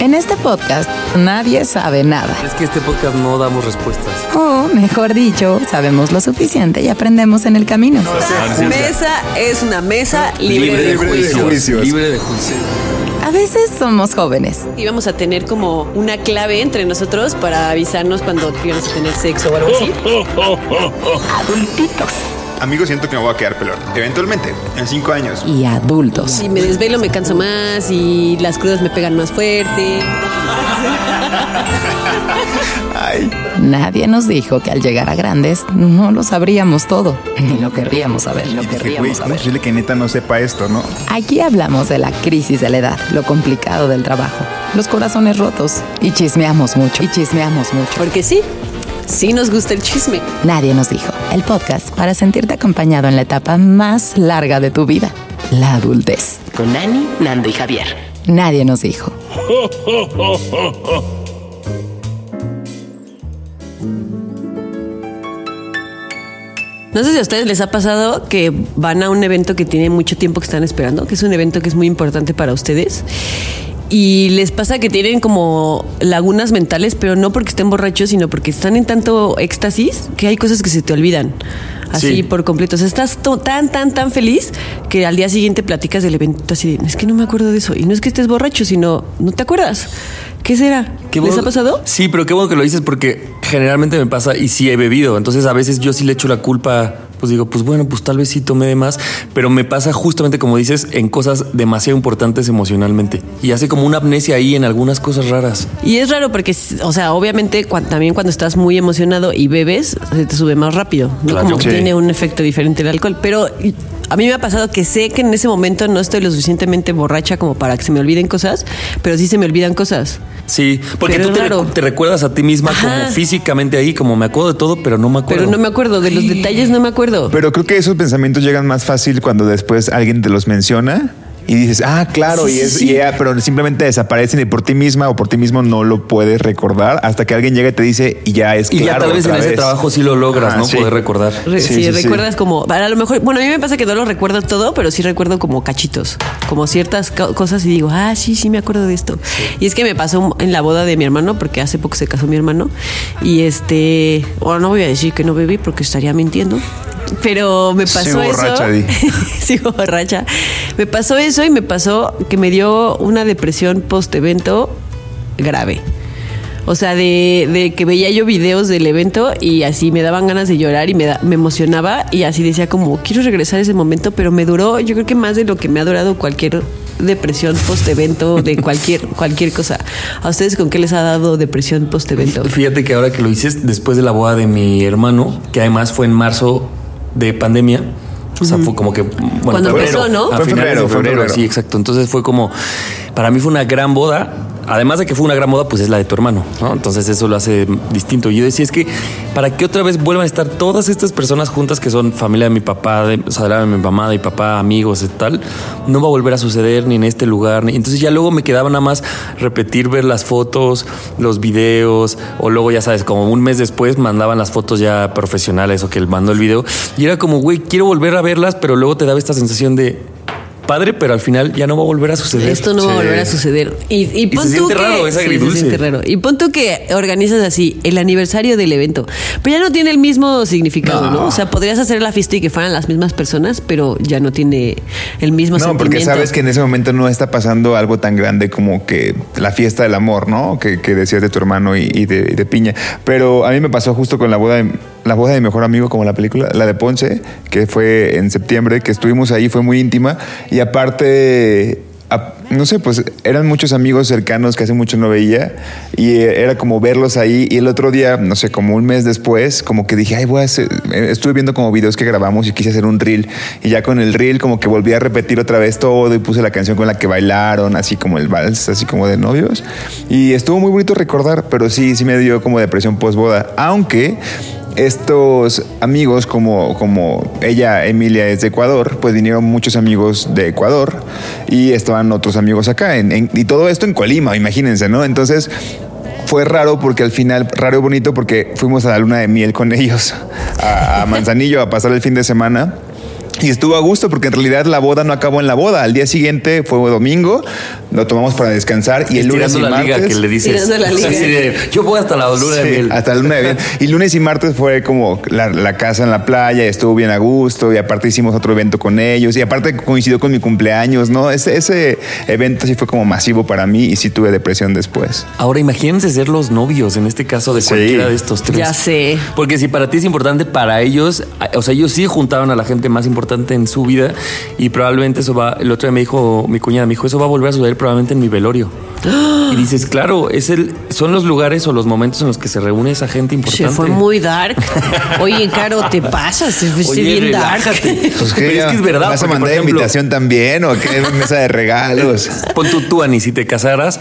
En este podcast nadie sabe nada. Es que este podcast no damos respuestas. O, mejor dicho, sabemos lo suficiente y aprendemos en el camino. Mesa es una mesa libre, de, juicio. Libre de juicio. A veces somos jóvenes Y vamos a tener como una clave entre nosotros para avisarnos cuando íbamos a tener sexo o algo así. Amigo, siento que me voy a quedar pelón. Eventualmente, en cinco años. y adultos. Si me desvelo me canso más y las crudas me pegan más fuerte. Ay, Nadie nos dijo que al llegar a grandes no lo sabríamos todo, ni lo querríamos saber, lo querríamos ¿cómo es saber. posible que neta no sepa esto, no? Aquí hablamos de la crisis de la edad, lo complicado del trabajo, los corazones rotos y chismeamos mucho, y chismeamos mucho. Porque sí, sí nos gusta el chisme. Nadie nos dijo, el podcast para sentirte acompañado en la etapa más larga de tu vida, la adultez. Con Nani, Nando y Javier. Nadie nos dijo. No sé si a ustedes les ha pasado que van a un evento que tiene mucho tiempo que están esperando, que es un evento que es muy importante para ustedes. Y les pasa que tienen como lagunas mentales, pero no porque estén borrachos, sino porque están en tanto éxtasis que hay cosas que se te olvidan. Así Sí. por completo. O sea, estás tan, tan, tan feliz que al día siguiente platicas del evento así de, es que no me acuerdo de eso. Y no es que estés borracho, sino no te acuerdas. ¿Qué será? Qué ¿Les bueno- ha pasado? Sí, pero qué bueno que lo dices porque generalmente me pasa y sí he bebido. Entonces a veces yo sí le echo la culpa, pues digo, pues bueno, pues tal vez sí tomé de más, pero me pasa justamente como dices en cosas demasiado importantes emocionalmente. Y hace como una amnesia ahí en algunas cosas raras. Y es raro porque, o sea, obviamente también cuando estás muy emocionado y bebes, se te sube más rápido. ¿no? Claro. Como que Sí. tiene un efecto diferente el alcohol. Pero a mí me ha pasado que sé que en ese momento no estoy lo suficientemente borracha como para que se me olviden cosas, pero sí se me olvidan cosas. Sí, porque Pero tú te, raro. recu- te recuerdas a ti misma Ajá. como físicamente ahí, como me acuerdo de todo, pero no me acuerdo. Pero no me acuerdo, de los detalles no me acuerdo. Pero creo que esos pensamientos llegan más fácil cuando después alguien te los menciona y dices, ah, claro, Sí, y es, sí. y ya, pero simplemente desaparecen y por ti misma o por ti mismo no lo puedes recordar hasta que alguien llega y te dice y ya es Y ya claro tal vez en otra ese vez. trabajo sí lo logras, ¿no? sí. Poder recordar. Re- Sí, sí, sí, sí. recuerdas como, a lo mejor, bueno, a mí me pasa que no lo recuerdo todo, pero sí recuerdo como cachitos, como ciertas co- cosas y digo, ah, sí, sí, me acuerdo de esto. Y es que me pasó en la boda de mi hermano, porque hace poco se casó mi hermano, y este, bueno, no voy a decir que no bebí porque estaría mintiendo, pero me pasó Sigo eso. borracha, di. Sigo borracha. Me pasó eso y me pasó que me dio una depresión post-evento grave. O sea, de, de que veía yo videos del evento y así me daban ganas de llorar y me, da- me emocionaba y así decía como, quiero regresar a ese momento, pero me duró, yo creo que más de lo que me ha durado cualquier depresión post-evento, de cualquier, cualquier cosa. ¿A ustedes con qué les ha dado depresión post-evento? Fíjate que ahora que lo dices, después de la boda de mi hermano, que además fue en marzo de pandemia, o sea, fue como que. Bueno, Cuando empezó, ¿no? A Fue en finales febrero, de fue en febrero, febrero. sí, exacto. Entonces fue como. Para mí fue una gran boda. Además de que fue una gran boda, pues es la de tu hermano, ¿no? Entonces eso lo hace distinto. Y yo decía, es que para que otra vez vuelvan a estar todas estas personas juntas que son familia de mi papá, de, o sea, de mi mamá, de mi papá, amigos y tal, no va a volver a suceder ni en este lugar. Ni... Entonces ya luego me quedaba nada más repetir, ver las fotos, los videos, o luego ya sabes, como un mes después mandaban las fotos ya profesionales o que él mandó el video. Y era como, güey, quiero volver a verlas, pero luego te daba esta sensación de padre, pero al final ya no va a volver a suceder. Esto no va a Sí. volver a suceder. Y, y pon se tú siente que, raro, es Sí, se agridulce. siente raro. Y pon tú que organizas así el aniversario del evento. Pero ya no tiene el mismo significado, ¿no? O sea, podrías hacer la fiesta y que fueran las mismas personas, pero ya no tiene el mismo No, sentimiento. porque sabes que en ese momento no está pasando algo tan grande como que la fiesta del amor, ¿no? Que, que decías de tu hermano y, y de, y de Piña. Pero a mí me pasó justo con la boda de, la boda de mi mejor amigo, como la película, la de Ponce, que fue en septiembre, que estuvimos ahí, fue muy íntima. Y aparte, no sé, pues eran muchos amigos cercanos que hace mucho no veía. Y era como verlos ahí. Y el otro día, no sé, como un mes después, como que dije, ay, voy a hacer. eh, Estuve viendo como videos que grabamos y quise hacer un reel. Y ya con el reel, como que volví a repetir otra vez todo y puse la canción con la que bailaron, así como el vals, así como de novios. Y estuvo muy bonito recordar, pero sí, sí me dio como depresión post-boda. Aunque estos amigos, como, como ella, Emilia, es de Ecuador, pues vinieron muchos amigos de Ecuador y estaban otros amigos acá. en- en- y todo esto en Colima, imagínense, ¿no? Entonces fue raro porque al final, raro y bonito porque fuimos a la luna de miel con ellos a, a Manzanillo a pasar el fin de semana. Y estuvo a gusto porque en realidad la boda no acabó en la boda. Al día siguiente fue domingo, lo tomamos para descansar y el lunes y la liga martes. que le dices. La liga. Yo voy hasta la luna de miel. Hasta la luna de miel. Y lunes y martes fue como la, la casa en la playa, estuvo bien a gusto y aparte hicimos otro evento con ellos y aparte coincidió con mi cumpleaños, ¿no? Ese, ese evento sí fue como masivo para mí y sí tuve depresión después. Ahora imagínense ser los novios, en este caso de Sí. cualquiera de estos tres. Ya sé. Porque si para ti es importante, para ellos, o sea, ellos sí juntaron a la gente más importante en su vida y probablemente eso va, el otro día me dijo, mi cuñada me dijo, eso va a volver a suceder probablemente en mi velorio. Y dices, claro, es el, son los lugares o los momentos en los que se reúne esa gente importante. Se fue muy dark. Oye, Caro, te pasas, se fue Oye, bien relájate. dark. Pues, Pero es que es verdad. ¿Vas a mandar ejemplo, invitación también o qué mesa de regalos? Pon tú, tú, Ani, si te casaras,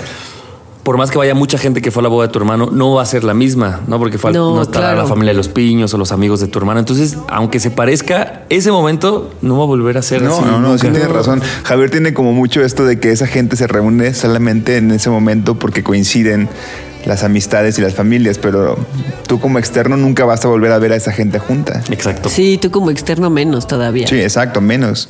por más que vaya mucha gente que fue a la boda de tu hermano, no va a ser la misma, ¿no? Porque fue, No, no, estará claro. la familia de los piños o los amigos de tu hermano. Entonces, aunque se parezca, ese momento no va a volver a ser No, así. no, no, sí tienes razón. Javier tiene como mucho esto de que esa gente se reúne solamente en ese momento porque coinciden las amistades y las familias, pero tú como externo nunca vas a volver a ver a esa gente junta. Exacto. Sí, tú como externo menos todavía. Sí, exacto, menos.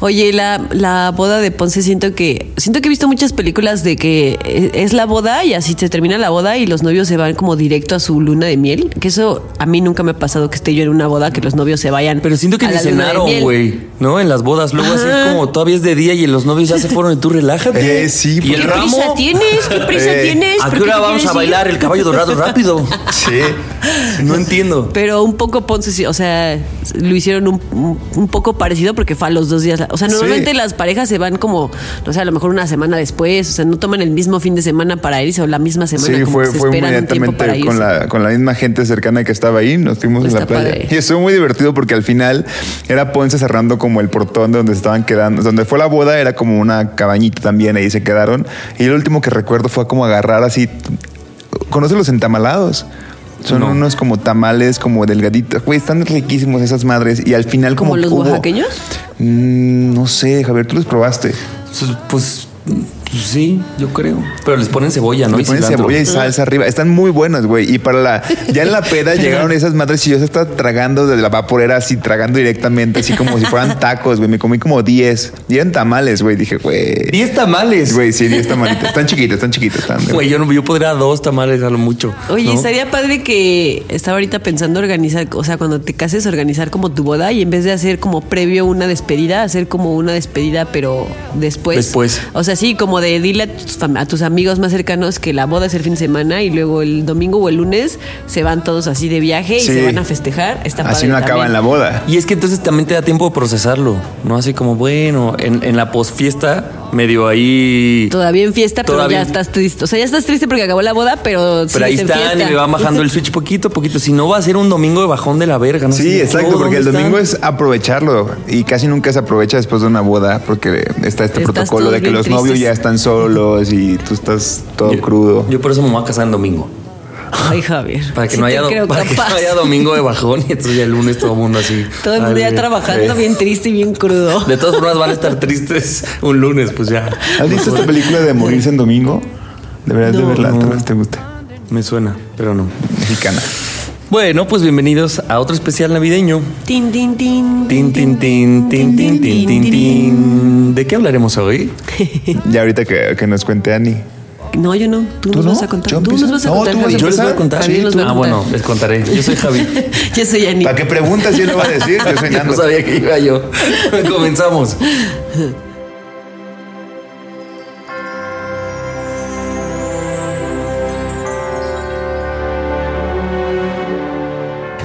Oye, la, la boda de Ponce siento que siento que he visto muchas películas de que e- es la boda y así se termina la boda y los novios se van como directo a su luna de miel. Que eso a mí nunca me ha pasado que esté yo en una boda que los novios se vayan. Pero siento que a ni cenaron, güey, ¿no? En las bodas. Luego así es como todavía es de día y los novios ya se fueron y tú relájate. Eh, sí, y el ¿Qué ramo. prisa tienes? ¿Qué prisa Eh, tienes? ¿A ¿Por qué hora vamos a bailar el caballo dorado rápido? Sí. No entiendo. Pero un poco Ponce, o sea, lo hicieron un, un- poco parecido porque fue a los dos días. O sea, normalmente Sí. las parejas se van como, no sé, a lo mejor una semana después, o sea, no toman el mismo fin de semana para irse o la misma semana. Sí, como fue, que se fue inmediatamente con la, con la misma gente cercana que estaba ahí, nos fuimos en la playa. padre. Y estuvo muy divertido porque al final era Ponce cerrando como el portón de donde se estaban quedando, donde fue la boda era como una cabañita también, ahí se quedaron. Y el último que recuerdo fue como agarrar así, ¿conoces los entamalados? Son No. unos como tamales como delgaditos. Güey, están riquísimos esas madres. Y al final como... ¿Como los hubo- oaxaqueños? Mm, no sé, Javier, tú los probaste. Pues, pues, sí, yo creo. Pero les ponen cebolla, ¿no? Le Y ponen cebolla y salsa arriba. Están muy buenos, güey. Y para la. Ya en la peda llegaron esas madres y yo se estaba tragando de la vaporera, así tragando directamente, así como si fueran tacos, güey. Me comí como 10. Y eran tamales, güey. Dije, güey. Diez tamales. Güey, sí, 10 tamalitos. Están chiquitos, están chiquitos. Están, Güey, yo, no, yo podría dos tamales a lo mucho. Oye, ¿no? estaría padre que estaba ahorita pensando organizar, o sea, cuando te cases, organizar como tu boda y en vez de hacer como previo una despedida, hacer como una despedida, pero después. Después. O sea, sí, como de dile a tus, fam- a tus amigos más cercanos que la boda es el fin de semana y luego el domingo o el lunes se van todos así de viaje y Sí. se van a festejar. Está Así padre no acaba también. en la boda. Y es que entonces también te da tiempo de procesarlo, ¿no? Así como, bueno, en, en la posfiesta, medio ahí. Todavía en fiesta, pero Todavía- ya estás triste. O sea, ya estás triste porque acabó la boda, pero, Pero ahí están y le van bajando el switch poquito a poquito. Si no, va a ser un domingo de bajón de la verga, ¿no? Sí, Así, exacto, "Oh, porque el ¿dónde domingo están?". es aprovecharlo y casi nunca se aprovecha después de una boda porque está este Estás protocolo de que los novios ya están solos y tú estás todo Yo- crudo. Yo por eso me voy a casar en domingo. Ay, Javier. Para que, sí no haya, creo para que no capaz. haya domingo de bajón y entonces ya el lunes todo el mundo así. Todo el mundo ya trabajando Eh. bien triste y bien crudo. De todas formas van a estar tristes un lunes, pues ya. ¿Has visto esta película de morirse en domingo? Deberías de No. verla, tal vez te guste. Me suena, pero no. Mexicana. Bueno, pues bienvenidos a otro especial navideño. Tin, tin, tin. Tin, tin, tin, tin, tin, tin, tin, tin. ¿De qué hablaremos hoy? Ya ahorita que, que nos cuente Ani. No, yo no. Tú, ¿Tú nos no? vas a contar. ¿Yo Tú nos vas a No, contar. tú vas a Javier. Yo les voy a contar. A Ah, bueno, les contaré. Yo soy Javi. yo soy Ani. ¿Para qué preguntas? Yo lo va a decir. Yo soy Nando. no sabía que iba yo. Comenzamos.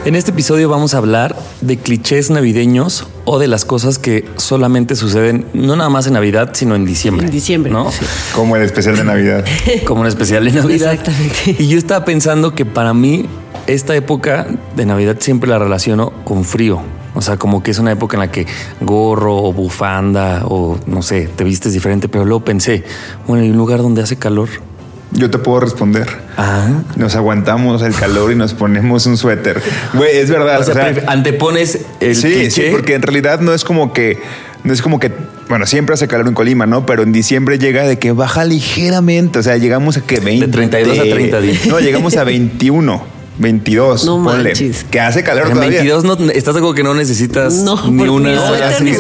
En este episodio vamos a hablar de clichés navideños o de las cosas que solamente suceden no nada más en Navidad, sino en diciembre. En diciembre, ¿no? sí. Como el especial de Navidad. Como un especial de Navidad. Exactamente. Y yo estaba pensando que para mí esta época de Navidad siempre la relaciono con frío. O sea, como que es una época en la que gorro o bufanda o no sé, te vistes diferente, pero luego pensé, bueno, hay un lugar donde hace calor. Yo te puedo responder. Ah. Nos aguantamos el calor y nos ponemos un suéter. Güey, es verdad. O sea, antepones el sí, cliché. sí, porque en realidad no es como que, no es como que, bueno, siempre hace calor en Colima, ¿no? Pero en diciembre llega de que baja ligeramente, o sea, llegamos a que 20. 32 a 30 días. No, llegamos a 21. 22, No ponle, manches. que hace calor En todavía. 22 no, estás algo que no necesitas No, ni una ni suéter, ni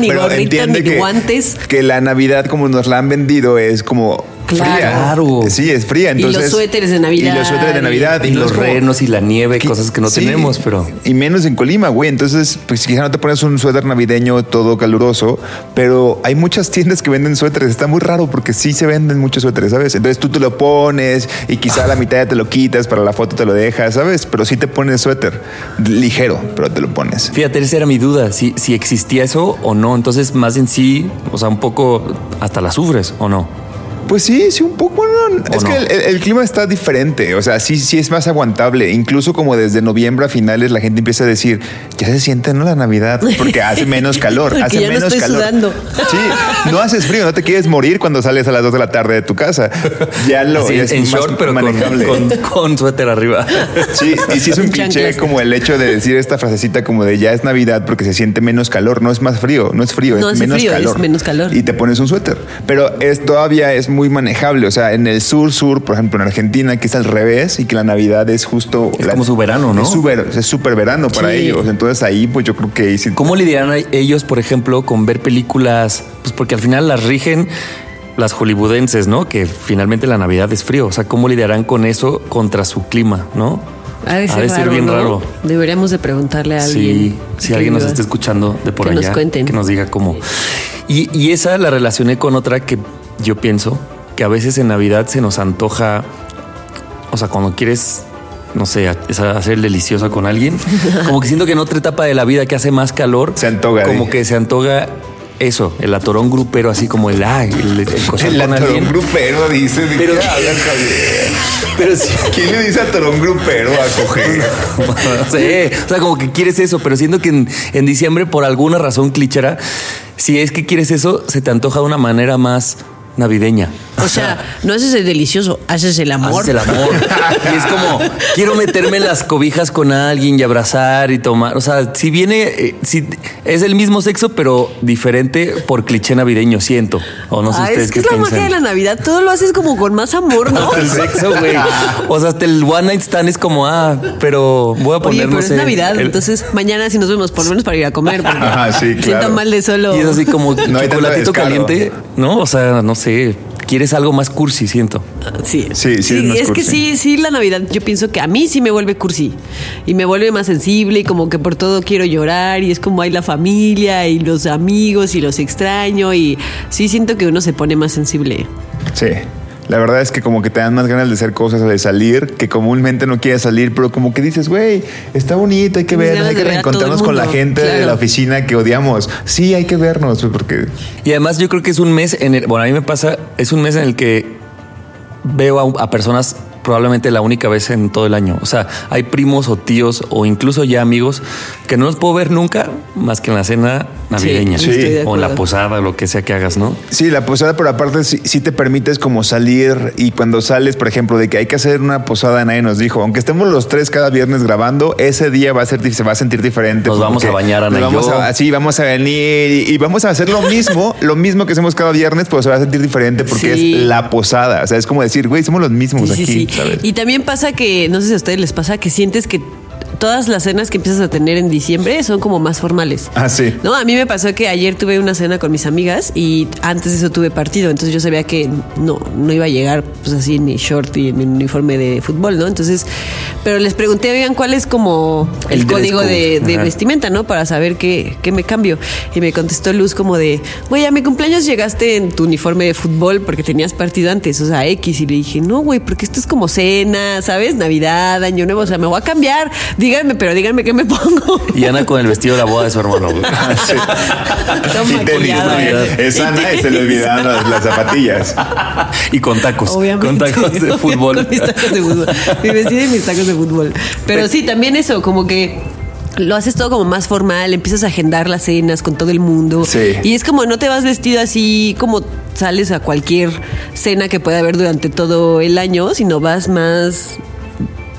ni pero gorrita, ni guantes. Que la Navidad, como nos la han vendido, es como. Fría. Claro. Sí, es fría. Y los Entonces, suéteres de Navidad. Y los suéteres de Navidad. y los renos y la nieve, que- cosas que no sí, tenemos, pero Y menos en Colima, güey. Entonces, pues quizá no te pones un suéter navideño todo caluroso, pero hay muchas tiendas que venden suéteres. Está muy raro porque sí se venden muchos suéteres, ¿sabes? Entonces tú te lo pones y quizá a la mitad ya te lo quitas, para la foto te lo dejas, ¿sabes? Pero sí te pones suéter. Ligero, pero te lo pones. Fíjate, esa era mi duda, si, si existía eso o no. Entonces, más en sí, o sea, un poco hasta la sufres o no. Pues sí, sí, un poco. No. Es no? que el, el- el clima está diferente. O sea, sí, sí es más aguantable. Incluso como desde noviembre a finales la gente empieza a decir, ya se siente, ¿no? La Navidad, porque hace menos calor. Hace ya no menos estoy calor. sudando. Sí, no haces frío, no te quieres morir cuando sales a las 2 de la tarde de tu casa. Ya lo ya es en más short, pero manejable. con, con suéter arriba. Sí, y sí es un cliché como el hecho de decir esta frasecita como de ya es Navidad porque se siente menos calor, no es más frío, no es frío, No es hace menos frío, es calor. menos calor. Y te pones un suéter. Pero es todavía es muy manejable, o sea, en el sur sur, por ejemplo, en Argentina que es al revés y que la Navidad es justo Es la- como su verano, ¿no? Es súper es súper verano para Sí. ellos. Entonces ahí pues yo creo que sí- ¿Cómo lidiarán ellos, por ejemplo, con ver películas? Pues porque al final las rigen las hollywoodenses, ¿no? Que finalmente la Navidad es frío. O sea, ¿cómo lidiarán con eso contra su clima, no? Ha de ser, raro, bien ¿no? raro. Deberíamos de preguntarle a alguien. Sí, si alguien nos está escuchando de por Que nos cuenten. que nos diga cómo. Y, y esa la relacioné con otra que yo pienso que a veces en Navidad se nos antoja, o sea, cuando quieres, no sé, hacer el delicioso con alguien, como que siento que en otra etapa de la vida que hace más calor, Se antoja, como que se antoja eso, el atorón grupero, así como el, ah, el, el coger el con atorón alguien. grupero dice, ¿de Pero- qué hablas, Javier? Pero sí, ¿Quién le dice atorón grupero a coger? no sé, o sea, como que quieres eso, pero siento que en, en diciembre, por alguna razón clichera, si es que quieres eso, se te antoja de una manera más navideña. O sea, no haces el delicioso, haces el amor. Haces el amor. Y es como, quiero meterme en las cobijas con alguien y abrazar y tomar. O sea, si viene, eh, si es el mismo sexo, pero diferente por cliché navideño, siento. O no sé Ah, ustedes es que qué es la piensan. magia de la Navidad. Todo lo haces como con más amor, ¿no? Hasta el sexo, güey. O sea, hasta el one night stand es como, ah, pero voy a Oye, poner, pero no es Navidad, el- entonces mañana si nos vemos, por lo menos para ir a comer. Ajá, sí, Siento claro. mal de solo. Y es así como No chocolatito caliente, ¿no? O sea, no sé, quieres algo más cursi, siento. Sí, Sí, sí, es más es que sí, sí, la Navidad yo pienso que a mí sí me vuelve cursi y me vuelve más sensible y como que por todo quiero llorar y es como hay la familia y los amigos y los extraño y sí siento que uno se pone más sensible. Sí. La verdad es que como que te dan más ganas de hacer cosas o de salir, que comúnmente no quieres salir, pero como que dices, güey, está bonito, hay que vernos, hay que reencontrarnos con la gente de la oficina que odiamos. Sí, hay que vernos, pues, porque Y además yo creo que es un mes en el, bueno, a mí me pasa, es un mes en el que veo a, a personas probablemente la única vez en todo el año. O sea, hay primos o tíos o incluso ya amigos que no los puedo ver nunca más que en la cena navideña Sí, o en la posada, lo que sea que hagas, ¿no? Sí, la posada, pero aparte sí, sí te permites como salir y cuando sales, por ejemplo, de que hay que hacer una posada, nadie nos dijo, aunque estemos los tres cada viernes grabando, ese día va a ser, se va a sentir diferente. Nos vamos a bañar, Ana y vamos yo. a- sí, vamos a venir y, y vamos a hacer lo mismo, lo mismo que hacemos cada viernes, pero se va a sentir diferente porque Sí. es la posada. O sea, es como decir, güey, somos los mismos Sí, sí, aquí, sí. Y también pasa que, no sé si a ustedes les pasa, que sientes que todas las cenas que empiezas a tener en diciembre son como más formales. Ah, sí. No, a mí me pasó que ayer tuve una cena con mis amigas y antes de eso tuve partido, entonces yo sabía que no, no iba a llegar pues así en mi short y en mi uniforme de fútbol, ¿no? Entonces, pero les pregunté, oigan, ¿cuál es como el, código de, vestimenta, ¿no? Para saber qué, qué me cambio. Y me contestó Luz como de, güey, a mi cumpleaños llegaste en tu uniforme de fútbol porque tenías partido antes, o sea, X. Y le dije, no, güey, porque esto es como cena, ¿sabes? Navidad, Año Nuevo, o sea, me voy a cambiar Díganme, pero díganme qué me pongo. Y Ana con el vestido de la boda de su hermano. Todo Y tenis, maquillada. ¿no? Es Ana y se le olvidaron las, las zapatillas. y con tacos. Obviamente. Con tacos de fútbol. Con mis tacos de fútbol. Mi vestido y mis tacos de fútbol. Pero sí, también eso, como que lo haces todo como más formal, empiezas a agendar las cenas con todo el mundo. Sí. Y es como no te vas vestido así como sales a cualquier cena que pueda haber durante todo el año, sino vas más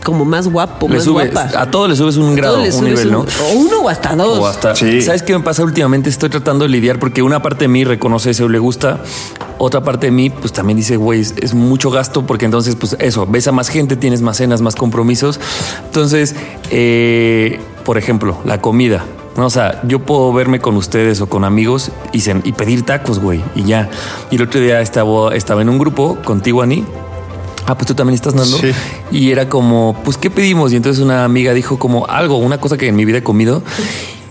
como más guapo, Le más subes, guapa. a todo le subes un grado, le un subes nivel, ¿no? O uno o hasta dos. O hasta, Sí. ¿Sabes qué me pasa últimamente? Estoy tratando de lidiar porque una parte de mí reconoce eso, le gusta. Otra parte de mí, pues también dice, güey, es, es mucho gasto porque entonces, pues eso, ves a más gente, tienes más cenas, más compromisos. Entonces, eh, por ejemplo, la comida. ¿no? O sea, yo puedo verme con ustedes o con amigos y, y pedir tacos, güey, y ya. Y el otro día estaba, estaba en un grupo contigo, Ani. Ah, pues tú también estás, Nando. Sí. Y era como, pues, ¿qué pedimos? Y entonces una amiga dijo como algo, una cosa que en mi vida he comido.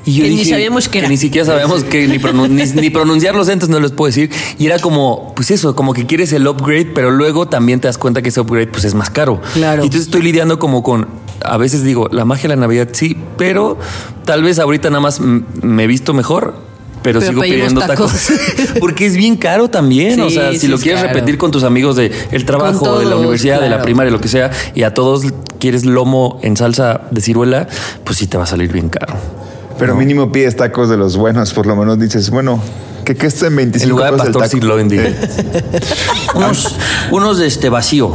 Y yo Que ni dije, sabíamos qué era. Ni siquiera sabíamos que ni, pronun- ni, ni pronunciarlos, entonces no les puedo decir. Y era como, pues eso, como que quieres el upgrade, pero luego también te das cuenta que ese upgrade pues es más caro. Claro. Y entonces estoy lidiando como con, a veces digo, la magia de la Navidad sí, pero tal vez ahorita nada más me he visto mejor. Pero, Pero sigo pidiendo tacos. tacos. Porque es bien caro también. o Sí, sea, si sí lo es quieres caro. repetir con tus amigos de el trabajo, Con de la todos, universidad, de la primaria, lo que sea, y a todos quieres lomo en salsa de ciruela, pues sí te va a salir bien caro. Pero mínimo pides tacos de los buenos, por lo menos dices, bueno, que, que esto en 25 En lugar de pesos el pastor taco. unos, unos de este vacío.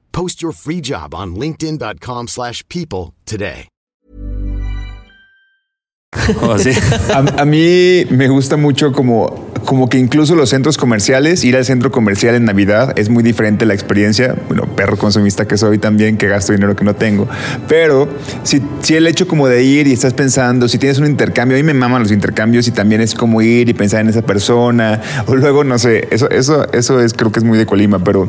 Post your free job on linkedin.com/people slash people today. O así. A, a mí me gusta mucho como, como que incluso los centros comerciales, ir al centro comercial en Navidad es muy diferente la experiencia. Bueno, perro consumista que soy también, que gasto dinero que no tengo. Pero si, si el hecho como de ir y estás pensando, si tienes un intercambio, a mí me maman los intercambios y también es como ir y pensar en esa persona. O luego, no sé, eso, eso, eso es, creo que es muy de Colima, pero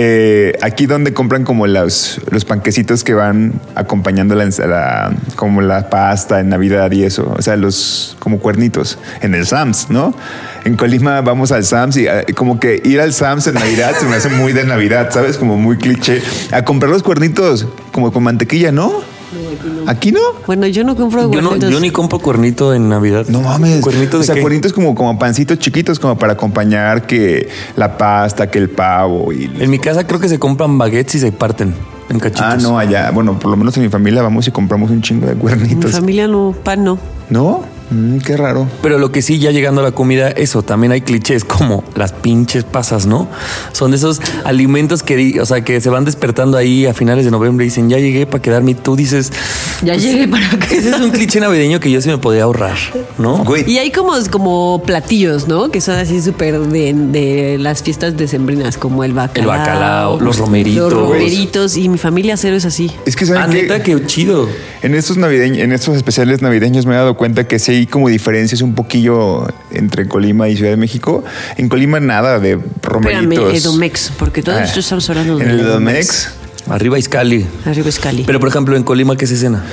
eh, aquí donde compran como los, los panquecitos que van acompañando la, la- como la pasta en Navidad y eso, o sea, los como cuernitos en el Sams, ¿no? En Colima vamos al Sams y eh, como que ir al Sams en Navidad se me hace muy de Navidad, ¿sabes? Como muy cliché. A comprar los cuernitos como con mantequilla, ¿no? Aquí no. Bueno, yo no compro Yo, no, yo ni compro cuernito en Navidad. No mames. ¿Cuernito de o sea, qué? cuernitos como, como pancitos chiquitos como para acompañar que la pasta, que el pavo y... En mi casa creo que se compran baguettes y se parten en cachitos. Ah, no, allá. Bueno, por lo menos en mi familia vamos y compramos un chingo de Mi cuernitos. familia no, pan no. ¿No? Mm, qué raro. Pero lo que sí, ya llegando a la comida, eso, también hay clichés como las pinches pasas, ¿no? Son de esos alimentos que, o sea, que se van despertando ahí a finales de noviembre y dicen, ya llegué para quedarme. Y tú dices, Ya llegué para que ese es un cliché navideño que yo sí me podía ahorrar, ¿no? Güey, Y hay como, como platillos, ¿no? Que son así súper de, de las fiestas decembrinas, como el bacalao. El bacalao, los romeritos. Los romeritos. Y mi familia cero es así. es que saben Ah, que neta, qué chido. en estos navideños, en estos especiales navideños me he dado cuenta que sí hay como diferencias un poquillo entre Colima y Ciudad de México. En Colima nada de romeritos. Espérame, Edomex, porque todos Ah, estos estamos hablando de En el Edomex. Edomex, Arriba Iscali. Arriba es Cali. Pero por ejemplo, en Colima, ¿qué se cena?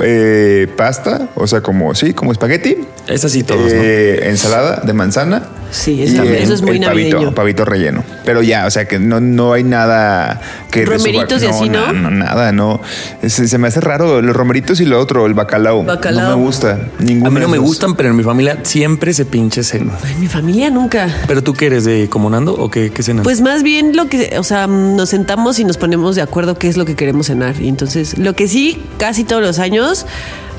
eh, pasta, o sea, como sí, como espagueti. Es así todos, ¿no? Eh, Ensalada de manzana. Sí, eso, el- eso es muy el pavito, navideño. pavito relleno. Pero ya, o sea que no, no hay nada que. ¿Romeritos y así, no? no, nada, no. Se, se me hace raro los romeritos y lo otro, el bacalao. Bacalao. No me gusta. Ninguno A mí no me gustan, pero en mi familia siempre se pinche cena. En mi familia nunca. ¿Pero tú qué eres de como Nando o qué, qué cenas? Pues más bien lo que, o sea, nos sentamos y nos ponemos de acuerdo qué es lo que queremos cenar. Y entonces, lo que sí, casi todos los años,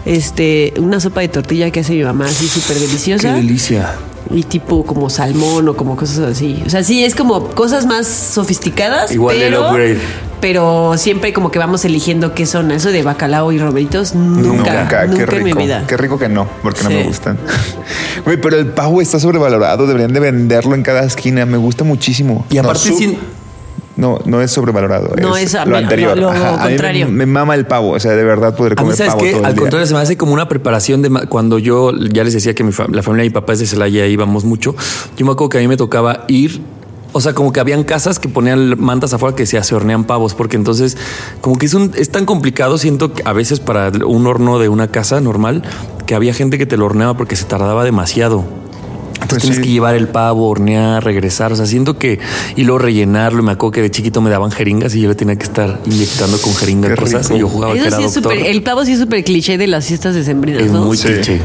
este, una sopa de tortilla que hace mi mamá, así súper qué deliciosa. delicia. Y tipo como salmón o como cosas así. O sea, sí, es como cosas más sofisticadas. Igual el pero, upgrade. pero siempre como que vamos eligiendo qué son. Eso de bacalao y romeritos, nunca, nunca, qué en rico. mi vida. Qué rico que no, porque no me gustan. Güey, pero el pavo está sobrevalorado. Deberían de venderlo en cada esquina. Me gusta muchísimo. Y No, aparte, sí, no, no es sobrevalorado. No, es a lo mí- anterior. lo- lo Ajá, a mí me- contrario. Me, mama el pavo, o sea, de verdad poder A mí, comer ¿sabes pavo qué? todo el Al día. contrario, se me hace como una preparación de ma- cuando yo ya les decía que mi fa- la familia de mi papá es de Celaya, íbamos mucho. Yo me acuerdo que a mí me tocaba ir. O sea, como que habían casas que ponían mantas afuera que se, se hornean pavos, porque entonces, como que es, un, es tan complicado, siento que a veces para un horno de una casa normal, que había gente que te lo horneaba porque se tardaba demasiado. Entonces Pues tienes sí. que llevar el pavo, hornear, regresar. O sea, siento que. Y luego rellenarlo. Y me acuerdo que de chiquito me daban jeringas y yo le tenía que estar inyectando con jeringas Qué cosas. rico. Y yo jugaba que Eso era sí es doctor. súper. El pavo sí es súper cliché de las fiestas decembrinas, Es ¿no? muy Sí. cliché.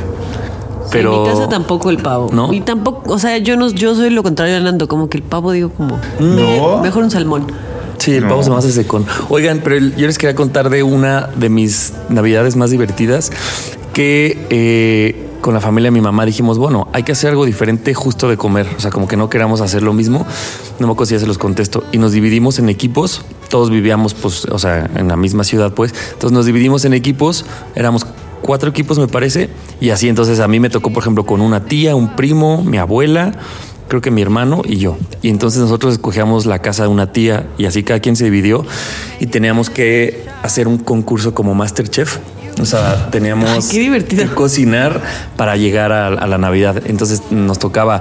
Pero. En mi casa tampoco el pavo. ¿No? Y tampoco, o sea, yo no, yo soy lo contrario a Nando, como que el pavo digo como No. "Eh, mejor un salmón. Sí, el pavo se me hace secón. Oigan, pero el- yo les quería contar de una de mis navidades más divertidas que eh, con la familia de mi mamá dijimos, bueno, hay que hacer algo diferente justo de comer. O sea, como que no queramos hacer lo mismo. No me acuerdo si ya se los contesto. Y nos dividimos en equipos. Todos vivíamos, pues, o sea, en la misma ciudad, pues. Entonces nos dividimos en equipos. Éramos cuatro equipos, me parece. Y así, entonces a mí me tocó, por ejemplo, con una tía, un primo, mi abuela creo que mi hermano y yo. Y entonces nosotros escogíamos la casa de una tía y así cada quien se dividió y teníamos que hacer un concurso como Masterchef. O sea, teníamos Ay, qué divertido. que cocinar para llegar a, a la Navidad. Entonces nos tocaba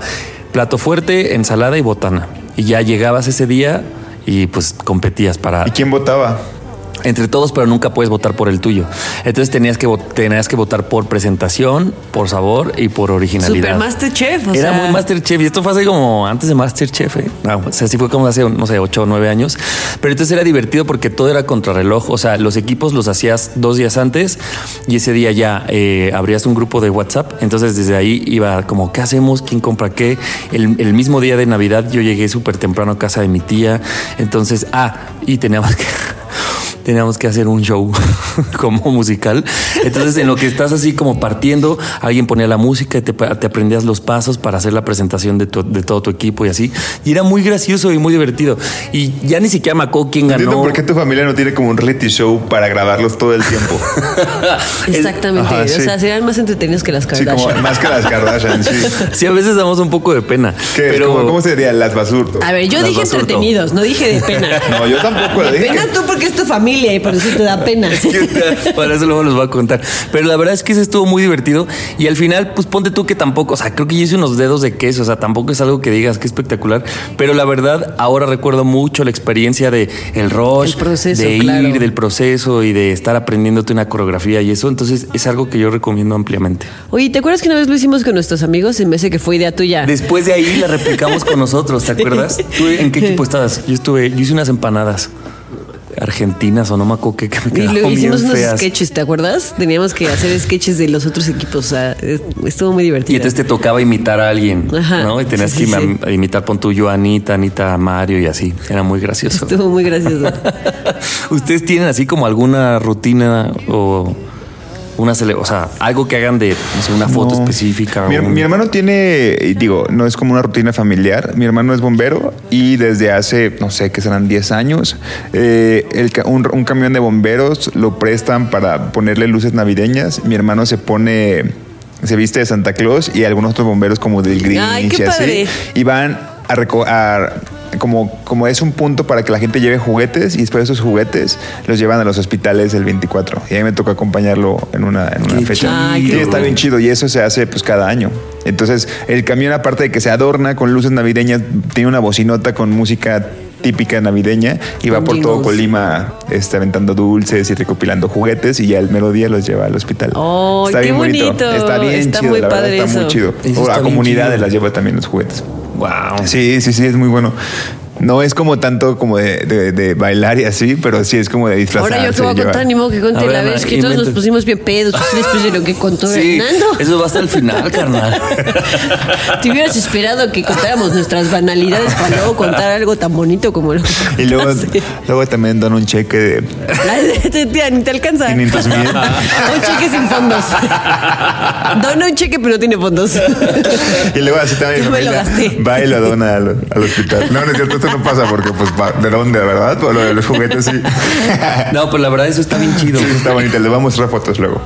plato fuerte, ensalada y botana. Y ya llegabas ese día y pues competías para ¿Y quién votaba? Entre todos, pero nunca puedes votar por el tuyo. Entonces tenías que, tenías que votar por presentación, por sabor y por originalidad. Super Masterchef. O Era sea, muy Masterchef y esto fue hace como antes de Masterchef. ¿eh? Ah, o sea, sí fue como hace, no sé, ocho o nueve años. Pero entonces era divertido porque todo era contrarreloj. O sea, los equipos los hacías dos días antes y ese día ya eh, abrías un grupo de WhatsApp. Entonces desde ahí iba como, ¿qué hacemos? ¿Quién compra qué? El, el mismo día de Navidad yo llegué súper temprano a casa de mi tía. Entonces, ah, y teníamos que... Teníamos que hacer un show como musical. Entonces, en lo que estás así como partiendo, alguien ponía la música y te, te aprendías los pasos para hacer la presentación de, tu- de todo tu equipo y así. Y era muy gracioso y muy divertido. Y ya ni siquiera me acuerdo quién Entiendo ganó. por qué tu familia no tiene como un reality show para grabarlos todo el tiempo. Exactamente. Ajá, O sí. sea, serían más entretenidos que las sí, Kardashian. como más que las Kardashian, sí. Sí, a veces damos un poco de pena. ¿Qué? Pero ¿Cómo, cómo sería? Las basurto. A ver, yo Las dije basurto. entretenidos, no dije de pena. No, yo tampoco De dije. pena tú porque es tu familia y por eso te da pena. Para eso luego los voy a contar. Pero la verdad es que ese estuvo muy divertido. Y al final, pues ponte tú que tampoco, o sea, creo que yo hice unos dedos de queso, o sea, tampoco es algo que digas que espectacular. Pero la verdad, ahora recuerdo mucho la experiencia de el rush, El proceso, de ir, claro. del proceso y de estar aprendiéndote una coreografía y eso. Entonces es algo que yo recomiendo ampliamente. Oye, ¿te acuerdas que una vez lo hicimos con nuestros amigos? Se me hace que fue idea tuya. Después de ahí la replicamos con nosotros, ¿te acuerdas? ¿Tú en qué equipo estabas? Yo estuve, yo hice unas empanadas argentinas o no me acuerdo que Y luego hicimos unos feas. sketches, ¿te acuerdas? Teníamos que hacer sketches de los otros equipos. O sea, es- estuvo muy Y divertido. entonces te tocaba imitar a alguien, Ajá. ¿no? Y tenías Sí, que sí, imitar pon tuyo a Anita, Anita a Mario y así. Era muy gracioso. Estuvo muy gracioso. ¿Ustedes tienen así como alguna rutina o una cele- o sea, algo que hagan de no sé, una foto No. específica? Mi, o un- mi hermano tiene, digo, no es como una rutina familiar. Mi hermano es bombero y desde hace, no sé, que serán 10 años, eh, el un, un camión de bomberos lo prestan para ponerle luces navideñas. Mi hermano se pone, se viste de Santa Claus y algunos otros bomberos como del Grinch Ay, qué y así. padre. Y van a, a- como, como es un punto para que la gente lleve juguetes y después esos juguetes los llevan a los hospitales el 24. Y a mí me toca acompañarlo en una, en una fecha. Sí, está bien chido y eso se hace pues cada año. Entonces, el camión aparte de que se adorna con luces navideñas, tiene una bocinota con música típica navideña y va por todo. Colima este, aventando dulces y recopilando juguetes y ya el mero día los lleva al hospital. ¡Oh, está qué bien bonito. bonito! Está bien Está chido, muy la verdad, está muy chido. Eso O está a bien comunidades chido. las lleva también los juguetes. Wow. Sí, sí, sí, es muy bueno. No es como tanto como de, de- de bailar y así, pero sí es como de disfrazarse. Ahora yo que voy a llevar- contar, ni modo que ver, la vez que todos nos pusimos bien pedos. Ustedes después de lo que contó Sí, Hernando. eso va hasta el final, carnal. Te hubieras esperado que contáramos nuestras banalidades para luego contar algo tan bonito como lo que Y luego, luego también dan un cheque de te- te- Ni te alcanza. 500 mil. Un cheque sin fondos. Dona un cheque, pero no tiene fondos. Y luego así también Yo mi me lo familia gasté. va y lo dona al, al hospital. No, no es cierto, esto no pasa porque pues de dónde, ¿verdad? Por lo de los juguetes sí. No, pues la verdad eso está bien chido. Sí, está bonito, les voy a mostrar fotos luego.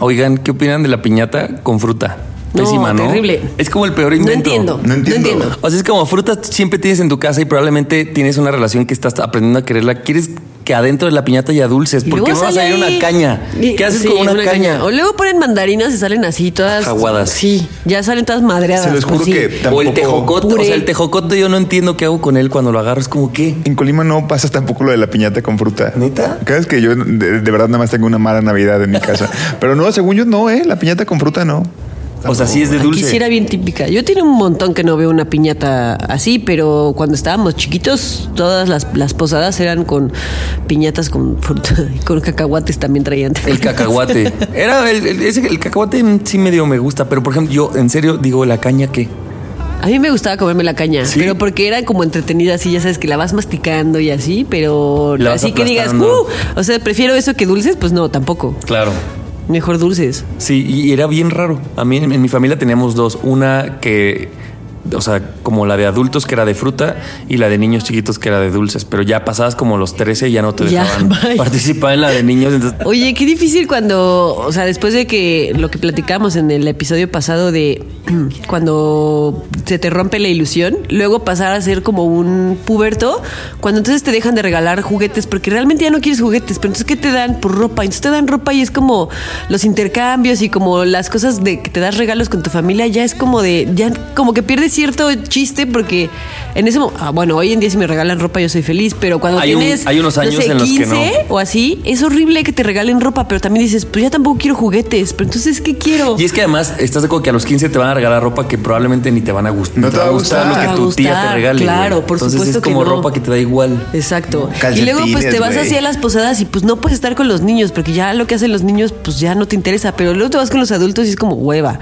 Oigan, ¿qué opinan de la piñata con fruta? No, Pésima, ¿no? terrible. Es como el peor No invento. entiendo. No entiendo. No entiendo. O sea, es como frutas siempre tienes en tu casa y probablemente tienes una relación que estás aprendiendo a quererla. Quieres que adentro de la piñata haya dulces. ¿Por qué no vas a ir una caña? Y- ¿Qué haces sí, con una, caña? O luego ponen mandarinas y salen así todas. Aguadas. Sí, ya salen todas madreadas. Se los juro pues sí. que O el tampoco- tejocote. O sea, el tejocote yo no entiendo qué hago con él cuando lo agarro. Es como, ¿qué? En Colima no pasa tampoco lo de la piñata con fruta. ¿Neta? Cada vez que yo de, de verdad nada más tengo una mala Navidad en mi casa. Pero no, según yo no, ¿eh? La piñata con fruta no. O sea, sí es de Aquí dulce. sí era bien típica. Yo tiene un montón que no veo una piñata así, pero cuando estábamos chiquitos, todas las, las posadas eran con piñatas con fruta y con cacahuates también traían. El cacahuate. Era el, el- ese- el cacahuate sí medio me gusta, pero por ejemplo, yo en serio digo la caña que. A mí me gustaba comerme la caña, ¿Sí? pero porque era como entretenida así, ya sabes que la vas masticando y así, pero así que digas. "Uh", o sea, prefiero eso que dulces, pues no, tampoco. Claro. Mejor dulces. Sí, y era bien raro. A mí en, mi familia teníamos dos. Una que, o sea, como la de adultos que era de fruta y la de niños chiquitos que era de dulces. Pero ya pasabas como los 13 y ya no te dejaban participar en la de niños. Entonces, Oye, qué difícil cuando, o sea, después de que lo que platicamos en el episodio pasado de cuando se te rompe la ilusión, luego pasar a ser como un puberto, cuando entonces te dejan de regalar juguetes porque realmente ya no quieres juguetes, pero entonces ¿qué te dan por ropa? Entonces te dan ropa y es como los intercambios y como las cosas de que te das regalos con tu familia, ya es como de, ya como que pierde cierto chiste porque en ese momento, ah, bueno, hoy en día si me regalan ropa yo soy feliz, pero cuando Hay un- tienes, hay unos años en los que no. o así, es horrible que te regalen ropa, pero también dices, pues ya tampoco quiero juguetes, pero entonces, ¿qué quiero? y es que además estás de acuerdo que a los 15 te van a regalar ropa que probablemente ni te van a gustar. No te va a gustar. lo que tu tía te gustar, regale. claro, por Entonces supuesto es que como no. ropa que te da igual. Exacto. y luego pues te vas güey. así a las posadas y pues no puedes estar con los niños porque ya lo que hacen los niños pues ya no te interesa, pero luego te vas con los adultos y es como hueva.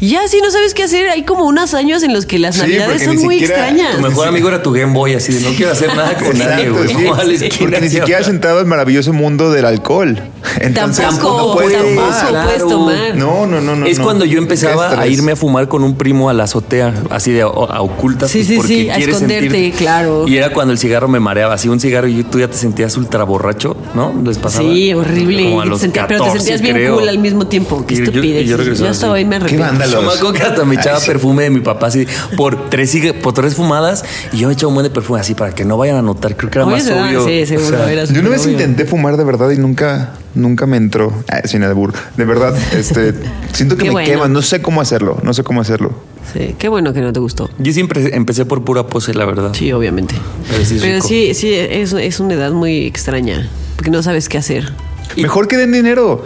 Y ya si no sabes qué hacer, hay como unos años en los que las Sí, navidades son muy siquiera- extrañas. Tu mejor amigo era tu Game Boy, así de no quiero hacer nada con nadie, güey. sí. Porque ni siquiera has entrado al maravilloso mundo del alcohol. Entonces, Tampoco, no puedes tampoco tomar. puedes tomar. No, no, no, no. es no. cuando yo empezaba Qué a irme a fumar con un primo a la azotea, así de a, a ocultas. Sí, pues, sí, sí, a esconderte, sentir- claro. Y era cuando el cigarro me mareaba, así un cigarro y tú ya te sentías ultra borracho, ¿no? Les pasaba. Sí, horrible. Como a te los sentías- pero te 14, sentías bien creo. cool al mismo tiempo. Qué yo- estupidez. y yo Yo, regresaba hasta hoy me Qué arrepiento. vándalos. Yo me acuerdo que hasta me echaba perfume de mi papá así por tres, por tres fumadas y yo me echaba un buen de perfume así para que no vayan a notar. Creo que era Oye, más obvio. Sí, seguro. O sea, era Yo una vez intenté fumar de verdad y nunca, nunca me entró. Ah, sin albur. De verdad, este, siento que Qué me bueno. quema. No sé cómo hacerlo. No sé cómo hacerlo. Sí, qué bueno que no te gustó. Yo siempre empecé por pura pose, la verdad. Sí, obviamente. Pero sí es rico. sí, sí, es, es una edad muy extraña. Porque no sabes qué hacer. Mejor que den dinero.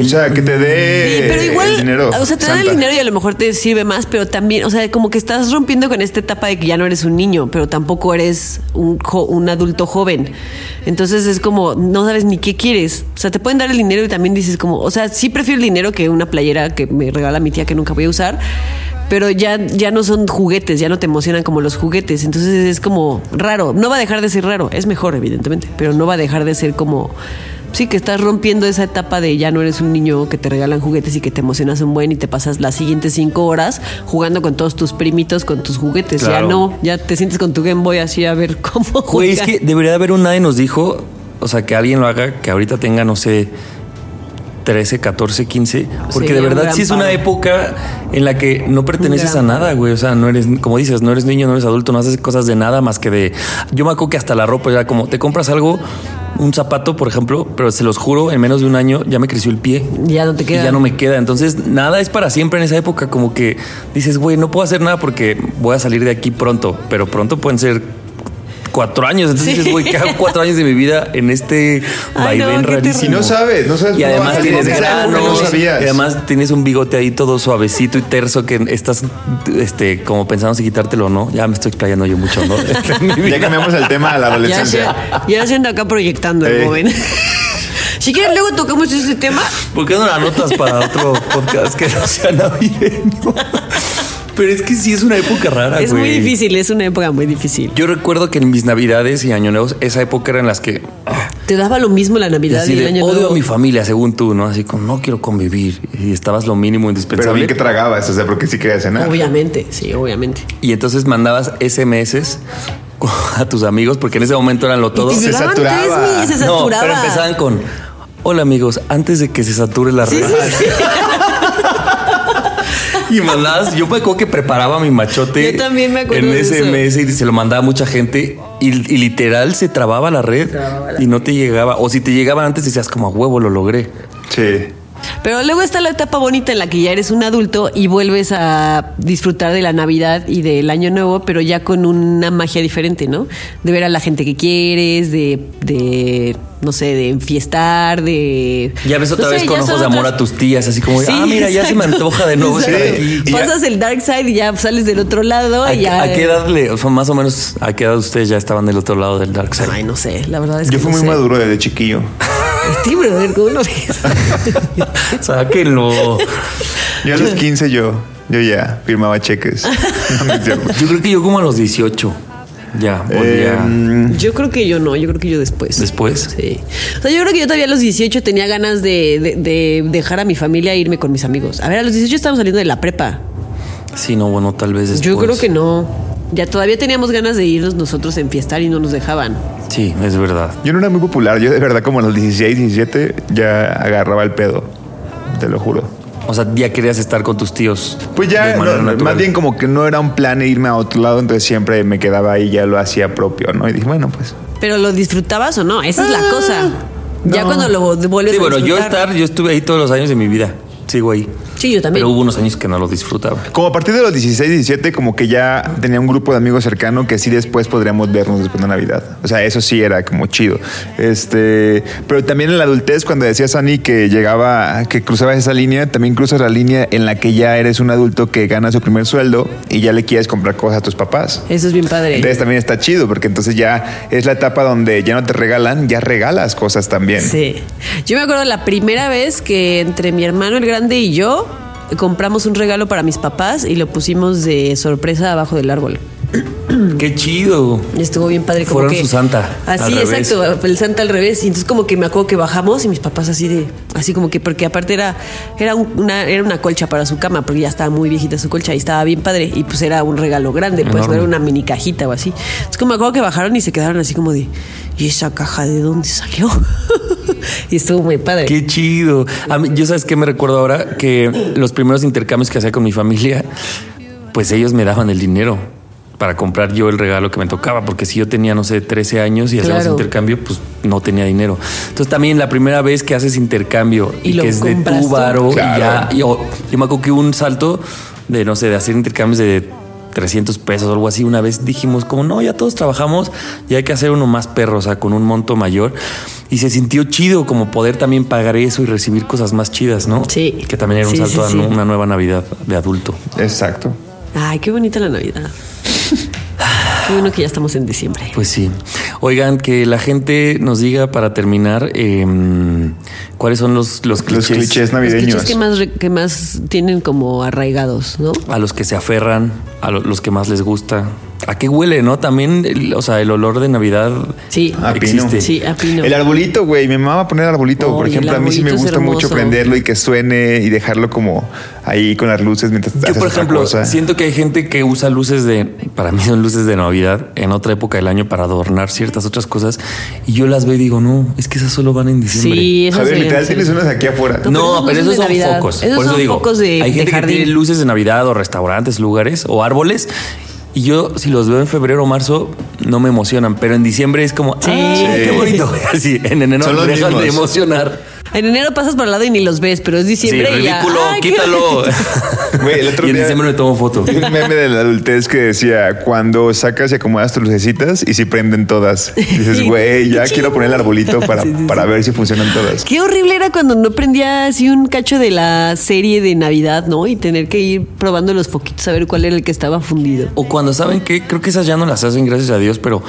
O sea, que te dé Sí, pero igual, el dinero. o sea, te dan el dinero y a lo mejor te sirve más, pero también, o sea, como que estás rompiendo con esta etapa de que ya no eres un niño, pero tampoco eres un, jo- un adulto joven. Entonces es como, no sabes ni qué quieres. O sea, te pueden dar el dinero y también dices como, o sea, sí prefiero el dinero que una playera que me regala mi tía que nunca voy a usar. Pero ya, ya no son juguetes, ya no te emocionan como los juguetes. Entonces es como raro. No va a dejar de ser raro. Es mejor, evidentemente. Pero no va a dejar de ser como Sí, que estás rompiendo esa etapa de ya no eres un niño que te regalan juguetes y que te emocionas un buen y te pasas las siguientes cinco horas jugando con todos tus primitos con tus juguetes. Claro. Ya no, ya te sientes con tu Game Boy así a ver cómo Güey, es jugar. que debería de haber un nadie nos dijo, o sea, que alguien lo haga, que ahorita tenga, no sé, 13, 14, 15, porque de verdad sí es una época en la que no perteneces a nada, güey, o sea, no eres, como dices, no eres niño, no eres adulto, no haces cosas de nada más que de... Yo me acuerdo que hasta la ropa era como, te compras algo, un zapato, por ejemplo, pero se los juro, en menos de un año ya me creció el pie. Ya no te Y queda. ya no me queda. Entonces, nada es para siempre en esa época. Como que dices, güey, no puedo hacer nada porque voy a salir de aquí pronto. Pero pronto pueden ser cuatro años. Entonces Sí. dices, güey, ¿qué hago cuatro años de mi vida en este Ay, no, vaivén qué rarísimo? Si no sabes, no sabes Y además tienes granos, no sabías. y además tienes un bigote ahí todo suavecito y terso que estás este, como pensando si quitártelo o no. Ya me estoy explayando yo mucho, ¿no? Ya cambiamos el tema a la Ya, adolescencia. se- ya se anda acá proyectando el Ey. joven. Si quieres, luego tocamos ese tema. ¿Por qué no la anotas para otro podcast que no sea navideño? Pero es que sí es una época rara, Es muy difícil, es una época muy difícil. Yo recuerdo que en mis navidades y año nuevos, esa época era en las que ah, Te daba lo mismo la Navidad así y el de, año odio nuevo. a mi familia, según tú, ¿no? Así como no quiero convivir y estabas lo mínimo Pero indispensable. bien que tragabas, o sea, porque sí querías cenar. Obviamente, sí, obviamente. y entonces mandabas SMS a tus amigos porque en ese momento eran lo todo. Y te se saturaba. tres mil, se No, saturaba. pero empezaban con Hola amigos, antes de que se sature la Sí, red. sí, sí. Y mandabas, yo me acuerdo que preparaba mi machote. Yo también me acuerdo En de eso. SMS y se lo mandaba a mucha gente. Y, y literal se trababa la red y no te llegaba. O si te llegaba antes, decías como a huevo, lo logré. Sí. Pero luego está la etapa bonita en la que ya eres un adulto y vuelves a disfrutar de la Navidad y del Año Nuevo, pero ya con una magia diferente, ¿no? De ver a la gente que quieres, de, de no sé, de enfiestar, de... Ya ves otra no sé, vez con ojos de amor otras- a tus tías, así como, Sí, ah, mira, ya se me antoja de nuevo estar aquí. Y ya- Pasas el dark side y ya sales del otro lado ¿A, y qué- ya... a qué edad le, o sea, más o menos, a qué edad ustedes ya estaban del otro lado del dark side? Ay, no sé, la verdad es que Yo fui no muy sé. maduro desde chiquillo. Sí, brother, ¿cómo lo ves? Sáquenlo. Yo a los 15 yo, yo ya firmaba cheques. Yo creo que yo como a los 18. Ya, volvía. Em, Yo creo que yo no, yo creo que yo después. Después. Sí. O sea, yo creo que yo todavía a los 18 tenía ganas de, de- de dejar a mi familia e irme con mis amigos. A ver, a los 18 estábamos saliendo de la prepa. Sí, no, bueno, tal vez después. Yo creo que no. Ya todavía teníamos ganas de irnos nosotros a enfiestar y no nos dejaban. Sí, es verdad. yo no era muy popular. Yo de verdad como a los 16, 17 ya agarraba el pedo. Te lo juro. O sea, ya querías estar con tus tíos. Pues ya, no, más bien como que no era un plan irme a otro lado, entonces siempre me quedaba ahí, ya lo hacía propio, ¿no? Y dije, bueno, pues Pero lo disfrutabas o no, esa es la cosa. Ya cuando lo vuelves Sí, a bueno, yo disfrutar. estar, yo estuve ahí todos los años de mi vida. Sigo ahí. Sí, yo también. Pero hubo unos años que no lo disfrutaba. Como a partir de los 16, 17, como que ya tenía un grupo de amigos cercano que sí después podríamos vernos después de Navidad. O sea, eso sí era como chido. Este, pero también en la adultez, cuando decías Ani que llegaba, que cruzabas esa línea, también cruzas la línea en la que ya eres un adulto que gana su primer sueldo y ya le quieres comprar cosas a tus papás. Eso es bien padre. Entonces también está chido porque entonces ya es la etapa donde ya no te regalan, ya regalas cosas también. Sí. Yo me acuerdo la primera vez que entre mi hermano el grande y yo compramos un regalo para mis papás y lo pusimos de sorpresa abajo del árbol. Qué chido. Estuvo bien padre. Como Fueron que, su santa, Así, exacto. El santa al revés. Y entonces como que me acuerdo que bajamos y mis papás así de... Así como que porque aparte era, era, un- una, era una colcha para su cama, porque ya estaba muy viejita su colcha y estaba bien padre. Y pues era un regalo grande, pues Enorme. era una mini cajita o así. Entonces como me acuerdo que bajaron y se quedaron así como de... ¿Y esa caja de dónde salió? y estuvo muy padre. Qué chido. A mí, yo sabes qué me recuerdo ahora que los primeros intercambios que hacía con mi familia, pues ellos me daban el dinero para comprar yo el regalo que me tocaba, porque si yo tenía, no sé, 13 años y hacíamos Claro. intercambio, pues no tenía dinero. Entonces también la primera vez que haces intercambio Y y, lo que es de tu varo, y Claro. ya, yo, yo me acuerdo que un salto de, no sé, de hacer intercambios de 300 pesos o algo así. Una vez dijimos como, no, ya todos trabajamos y hay que hacer uno más perro, o sea, con un monto mayor. Y se sintió chido como poder también pagar eso y recibir cosas más chidas, ¿no? Sí. Que también era un Sí, salto sí, a sí. una nueva Navidad de adulto. Exacto. Ay, qué bonita la Navidad. Qué bueno que ya estamos en diciembre. Pues sí. Oigan, que la gente nos diga para terminar em, cuáles son los, los Los clichés, clichés Los navideños. clichés que más, que más tienen como arraigados, ¿no? a los que se aferran, a lo- los que más les gusta. ¿A qué huele, no? También, el- o sea, el olor de Navidad Sí. A pino. existe. Sí, a pino. El arbolito, güey. Mi mamá va a poner arbolito. Por ejemplo, a mí sí me gusta mucho prenderlo y que suene y dejarlo como ahí con las luces mientras Yo, haces por otra ejemplo, cosa. siento que hay gente que usa luces de, para mí son luces de Navidad, en otra época del año para adornar ciertas otras cosas. Y yo las veo y digo, no, es que esas solo van en diciembre. Sí, esas Javier, literal, tienes unas aquí afuera. No, No, pero esos son Navidad. focos. Esos Por eso son digo, focos de- hay de gente que tiene luces de Navidad o restaurantes, lugares o árboles. Y yo, si los veo en febrero o marzo, no me emocionan. Pero en diciembre es como, sí, qué bonito. Así, en enero me dejan de emocionar. En enero pasas por al lado y ni los ves, pero es Sí, diciembre y ya. ridículo, quítalo. Güey, el otro y en día- diciembre me tomo foto. Un meme de la adultez que decía, cuando sacas y acomodas tus lucecitas y si prenden todas. Dices, güey, ya quiero poner el arbolito para, para ver si funcionan todas. Qué horrible era cuando no prendía así un cacho de la serie de Navidad, ¿no? Y tener que ir probando los foquitos a ver cuál era el que estaba fundido. O cuando saben que creo que esas ya no las hacen, gracias a Dios, pero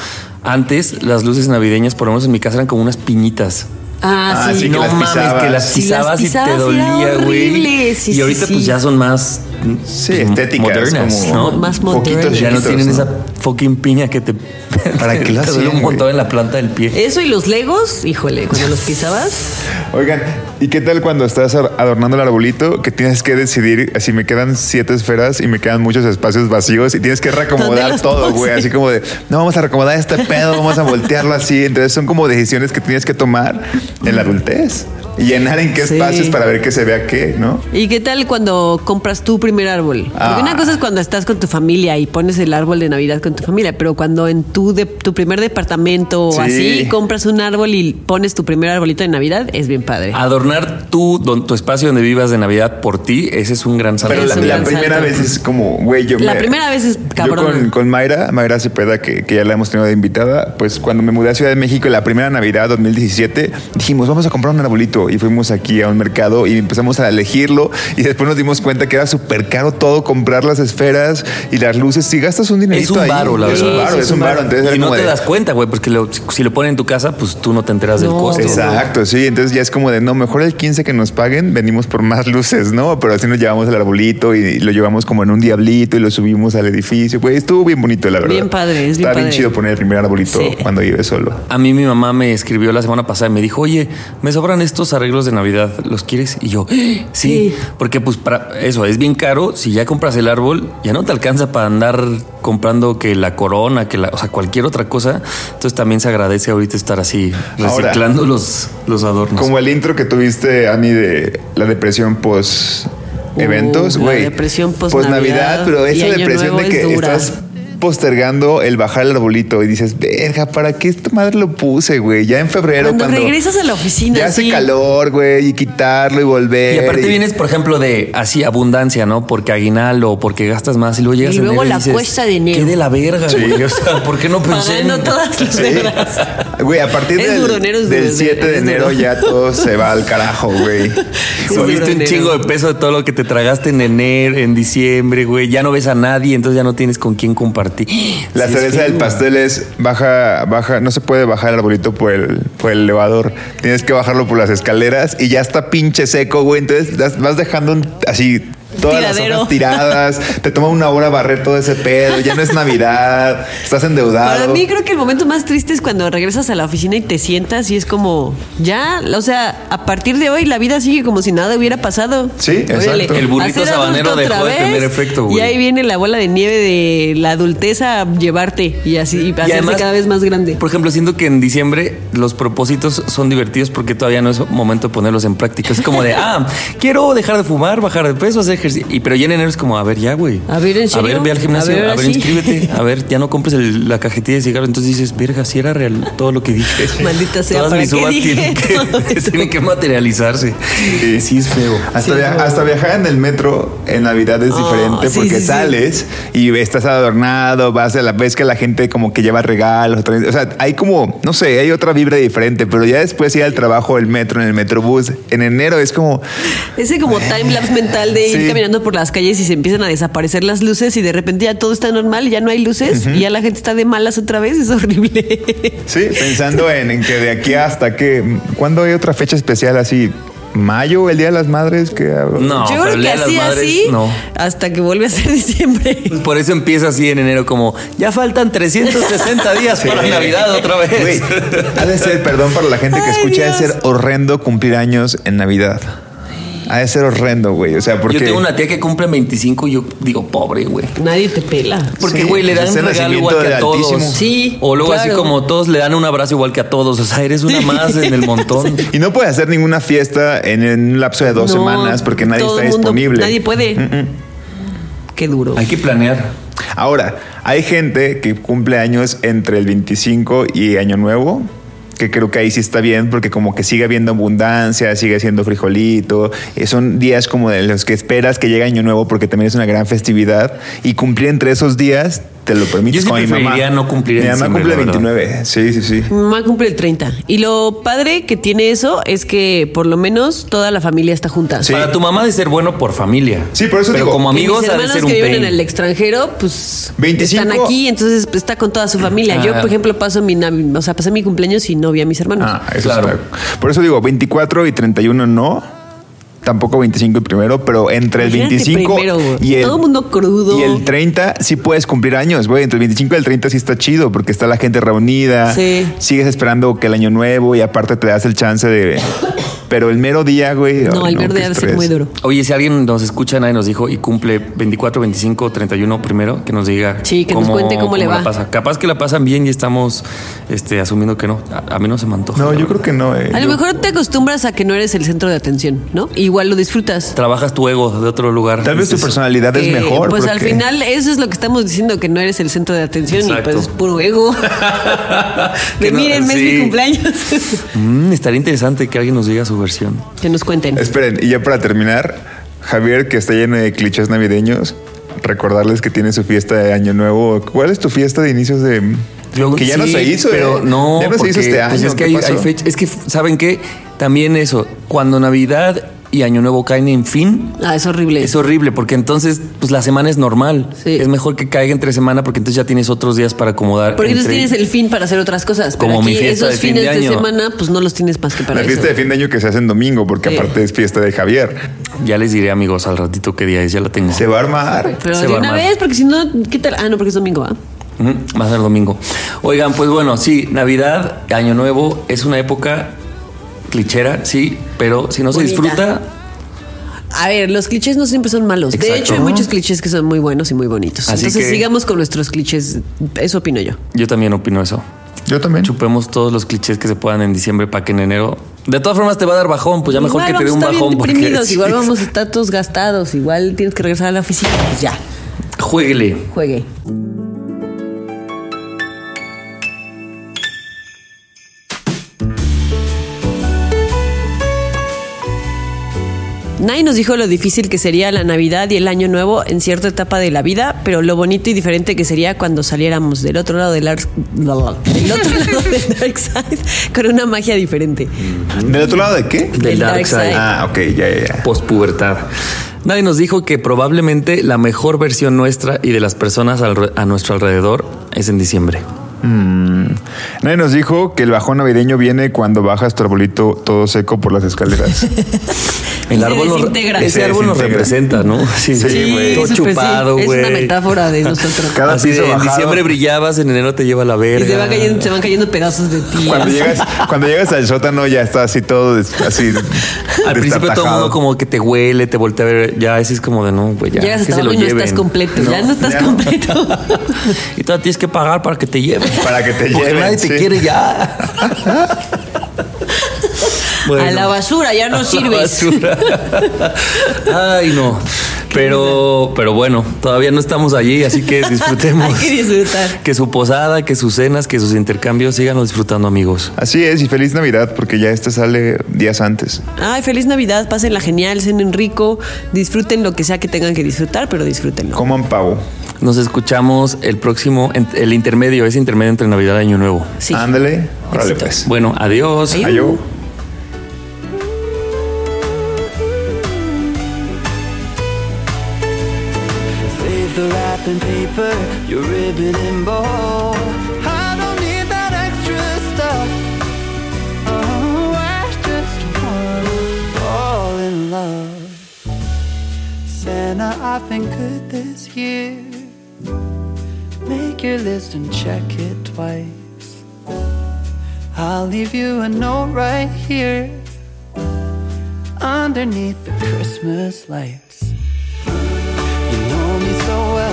antes las luces navideñas, por lo menos en mi casa, eran como unas piñitas. Ah, Ah, sí. sí, que no las mames, pisabas. que las Sí, las pisabas y pisabas te dolía, güey. horrible. Sí, y ahorita sí. pues ya son más Sí, pues, estéticas, modernas, como ¿no? Más modernas. ya no tienen ¿no? esa fucking piña que te ¿Para qué la te duele hacían, un montón güey? en la planta del pie. Eso y los legos, híjole, cuando los pisabas. Oigan, ¿y qué tal cuando estás adornando el arbolito que tienes que decidir si me quedan siete esferas y me quedan muchos espacios vacíos y tienes que ¿Dónde reacomodar todo, güey? Así como de, no, vamos a reacomodar este pedo, vamos a voltearlo así. Entonces son como decisiones que tienes que tomar en la adultez. Llenar en qué Sí. espacios para ver que se vea qué, ¿no? ¿Y qué tal cuando compras tu primer árbol? Porque Ah. una cosa es cuando estás con tu familia y pones el árbol de Navidad con tu familia, pero cuando en tu, de, tu primer departamento o Sí. así compras un árbol y pones tu primer arbolito de Navidad, es bien padre. Adornar don- tu espacio donde vivas de Navidad por ti, ese es un gran salto. Pero la, la gran primera salto. vez es como, güey, yo La me- primera vez es Yo cabrona. con, con Mayra, Mayra Cepeda, que, que ya la hemos tenido de invitada, pues cuando me mudé a Ciudad de México la primera Navidad 2017, dijimos, vamos a comprar un arbolito. Y fuimos aquí a un mercado y empezamos a elegirlo. Y después nos dimos cuenta que era súper caro todo, comprar las esferas y las luces. Si gastas un dinerito Es un ahí, varo, la es un verdad. Sí, es un. Entonces era y no te de- das cuenta, güey, porque lo- si lo ponen en tu casa, pues tú no te enteras del No. costo. Exacto, sí. Entonces ya es como de no, mejor el 15 que nos paguen, venimos por más luces, ¿no? Pero así nos llevamos el arbolito y lo llevamos como en un diablito y lo subimos al edificio. Güey, estuvo bien bonito, la verdad. Bien padre, es bien Está bien padre. chido poner el primer arbolito Sí. cuando vives solo. A mí mi mamá me escribió la semana pasada y me dijo, oye, me sobran estos arreglos de Navidad, ¿los quieres? Y yo, sí, Sí. porque pues para eso es bien caro. Si ya compras el árbol, ya no te alcanza para andar comprando que la corona, que la, o sea, cualquier otra cosa. Entonces también se agradece ahorita estar así Ahora, reciclando los, los adornos. Como el intro que tuviste, Ani, de la depresión post eventos, Uh, la güey. depresión post Navidad, Navidad pero esa depresión de que es estás postergando el bajar el arbolito y dices, verga, ¿para qué esta madre lo puse, güey? Ya en febrero Cuando cuando, regresas a la oficina, ya hace sí. calor, güey, y quitarlo y volver. Y aparte vienes, por ejemplo, de así abundancia, ¿no? Porque aguinaldo o porque gastas más y luego llegas Y luego enero la dices, cuesta de enero. Qué de la verga, güey. O sea, ¿por qué no pensé en- todas las Sí. Güey, a partir Es del, duro, enero es duro, del es 7 de duro. enero ya todo se va al carajo, güey. Subiste un chingo de peso de todo lo que te tragaste en enero, en diciembre, güey. Ya no ves a nadie, entonces ya no tienes con quién compartir. La Sí, cereza del pastel es baja, baja, no se puede bajar el arbolito por el, por el elevador. Tienes que bajarlo por las escaleras y ya está pinche seco, güey. Entonces vas dejando un- así todas las hojas tiradas. Te toma una hora barrer todo ese pedo. Ya no es Navidad. Estás endeudado. Para mí creo que el momento más triste es cuando regresas a la oficina y te sientas y es como, ya, o sea, a partir de hoy la vida sigue como si nada hubiera pasado. Sí, exacto. El burrito sabanero dejó otra de tener vez, efecto, güey. Y ahí viene la bola de nieve de la adultez a llevarte y así y hacerse además, cada vez más grande. Por ejemplo, siento que en diciembre los propósitos son divertidos porque todavía no es momento de ponerlos en práctica. Es como de, ah, quiero dejar de fumar, bajar de peso, hacer ejercicio. Y pero ya en enero es como, a ver, ya, güey. A ver, ¿en serio? A ver, ve al gimnasio, A a ver, sí. inscríbete. A ver, ya no compres el- la cajetilla de cigarro. Entonces dices, verga, si era real todo lo que dije. Maldita sea, Todas ¿para mis qué dije tienen que, tienen que materializarse. Sí. Sí, es feo. Hasta, hasta viajar en el metro en Navidad es Ah, diferente sí, porque sí, sí. sales y estás adornado, vas a la vez que la gente como que lleva regalos. O sea, hay como, no sé, hay otra vibra diferente, pero ya después ir al trabajo, el metro, en el metrobús, en enero es como, Ese como time lapse mental de ir Sí. Caminando por las calles y se empiezan a desaparecer las luces y de repente ya todo está normal, ya no hay luces y ya la gente está de malas otra vez, es horrible. sí, pensando en, en que de aquí hasta que, ¿cuándo hay otra fecha especial así? ¿Mayo, el Día de las Madres? Que, No, Yo creo que Día de las así, Madres, así, no. hasta que vuelve a ser diciembre. Por eso empieza así en enero como, ya faltan 360 días para Navidad otra vez. Güey, ha de ser, perdón para la gente que Ay, escucha, ha de Dios. ser horrendo cumplir años en Navidad. Ha de ser horrendo, güey. O sea, porque... Yo tengo una tía que cumple 25 y yo digo, pobre, güey. Nadie te pela. Porque, Sí, güey, le dan es un regalo igual que a todos. Altísimo. Sí, O luego así como todos le dan un abrazo igual que a todos. O sea, eres una más en el montón. Y no puede hacer ninguna fiesta en un lapso de dos No, semanas porque nadie está mundo- disponible. Nadie puede. Qué duro. Hay que planear. Ahora, hay gente que cumple años entre el 25 y Año Nuevo, que creo que ahí sí está bien porque como que sigue habiendo abundancia, sigue siendo frijolito. eh, son días como de los que esperas que llegue Año Nuevo porque también es una gran festividad y cumplir entre esos días te lo permites Yo sí con mi mamá. no cumplir Mi mamá cumple la verdad. 29. Sí, sí, sí. Mi mamá cumple el 30. Y lo padre que tiene eso es que por lo menos toda la familia está junta. Sí. Para tu mamá de ser bueno por familia. Sí, por eso Pero digo, como Que amigos mis ha de hermanos ser que un viven pain. en el extranjero, pues 25. están aquí, entonces pues, está con toda su familia. Yo, Ah. por ejemplo, paso mi o sea, pasé mi cumpleaños y no vi a mis hermanos. Ah, eso Claro. está- Por eso digo, 24 y 31 no. Tampoco 25 y primero, pero entre el Imagínate 25 primero, y el, Todo mundo crudo. y el 30 sí puedes cumplir años, güey. Entre el 25 y el 30 sí está chido porque está la gente reunida. Sí. Sigues esperando que el año nuevo y aparte te das el chance de pero el mero día, güey. No, ay, el verde qué debe ser muy duro. Oye, si alguien nos escucha, nadie nos dijo y cumple 24, 25, 31 primero, que nos diga. Sí, que nos cuente cómo le la va. pasa. Capaz que la pasan bien y estamos este, asumiendo que no. A, a mí no se me antoja. No, yo verdad. creo que no. eh. A lo Yo- mejor te acostumbras a que no eres el centro de atención, ¿no? Igual lo disfrutas. Trabajas tu ego de otro lugar. Tal vez tu personalidad es mejor. Pues al porque- final eso es lo que estamos diciendo, que no eres el centro de atención Exacto. y pues es puro ego. Que de no- mírenme, es sí. mi cumpleaños. Mm, estaría interesante que alguien nos diga su versión. que nos cuenten. Esperen, y ya para terminar, Javier, que está lleno de clichés navideños, recordarles que tiene su fiesta de Año Nuevo. ¿Cuál es tu fiesta de inicios de.? que ya no se hizo, pero ¿eh? no, Ya no se hizo este año. pues es que ¿qué hay, pasó? hay fecha- Es que, ¿saben qué? También eso, cuando Navidad y Año Nuevo caen en fin, Ah, es horrible. es horrible porque entonces pues la semana es normal. Sí. Es mejor que caiga entre semana porque entonces ya tienes otros días para acomodar. Porque entonces tienes el fin para hacer otras cosas. Pero Como mi aquí fiesta esos de fin de fines de, año. semana, pues no los tienes más que para La fiesta de fin de año que se hace en domingo, porque Sí. aparte es fiesta de Javier. Ya les diré amigos al ratito qué día es, ya la tengo. Se va a armar. Pero Se de va a una armar. vez, porque si no, ¿qué tal? Ah, no, porque es domingo, ¿ah? Va a ser domingo. Oigan, pues bueno, sí, Navidad, Año Nuevo es una época clichera, sí, pero si no se disfruta, A ver, los clichés no siempre son malos. De hecho, hay muchos clichés que son muy buenos y muy bonitos. Así Entonces, que- sigamos con nuestros clichés. Eso opino yo. yo también opino eso. Yo también. Chupemos todos los clichés que se puedan en diciembre para que en enero. De todas formas te va a dar bajón, pues ya mejor igual que te dé un bajón. bien porque igual vamos a estar todos gastados, igual tienes que regresar a la oficina. Pues ya, Jueguele. juegue. Nadie nos dijo lo difícil que sería la Navidad y el Año Nuevo en cierta etapa de la vida, pero lo bonito y diferente que sería cuando saliéramos del otro lado del, del otro lado del Dark Side con una magia diferente. ¿Del otro lado de qué? Del Dark Side. Ah, ok, ya, ya, ya. Pospubertad. Nadie nos dijo que probablemente la mejor versión nuestra y de las personas a nuestro alrededor es en diciembre. Nadie nos dijo que el bajón navideño viene cuando bajas tu arbolito todo seco por las escaleras. El árbol nos, ese árbol nos representa, ¿no? Sí, Sí, güey. Todo chupado, güey. Es una metáfora de nosotros. Cada Así piso de, en diciembre brillabas, en enero te lleva la verga. Y se van cayendo, se van cayendo pedazos de ti. Cuando llegas, cuando llegas al sótano ya está así todo des- así. Al principio todo el mundo como que te huele, te voltea a ver. Ya, así es como de no, güey, ya. Llegas que hasta se lo abajo y no estás lleven. completo. ya no estás ya. completo. Y todavía tienes que pagar para que te lleven. Para que te Porque nadie te sí. quiere ya. A la basura, ya no A la sirves. basura. Ay, no. Pero, pero bueno, todavía no estamos allí, así que disfrutemos. Hay que disfrutar. Que su posada, que sus cenas, que sus intercambios síganos disfrutando, amigos. Así es, y feliz Navidad, porque ya este sale días antes. Ay, feliz Navidad, pásenla genial, cenen rico, disfruten lo que sea que tengan que disfrutar, pero disfrútenlo. Coman pavo. Nos escuchamos el próximo, el intermedio, ese intermedio entre Navidad y Año Nuevo. Sí. Ándale. Órale, pues. Bueno, adiós. Adiós. Adiós. Save the wrapping paper, your ribbon and bow. I don't need that extra stuff. Oh, I just wanna fall in love. Santa, I've been good this year. Your list and check it twice. I'll leave you a note right here underneath the Christmas lights. You know me so well,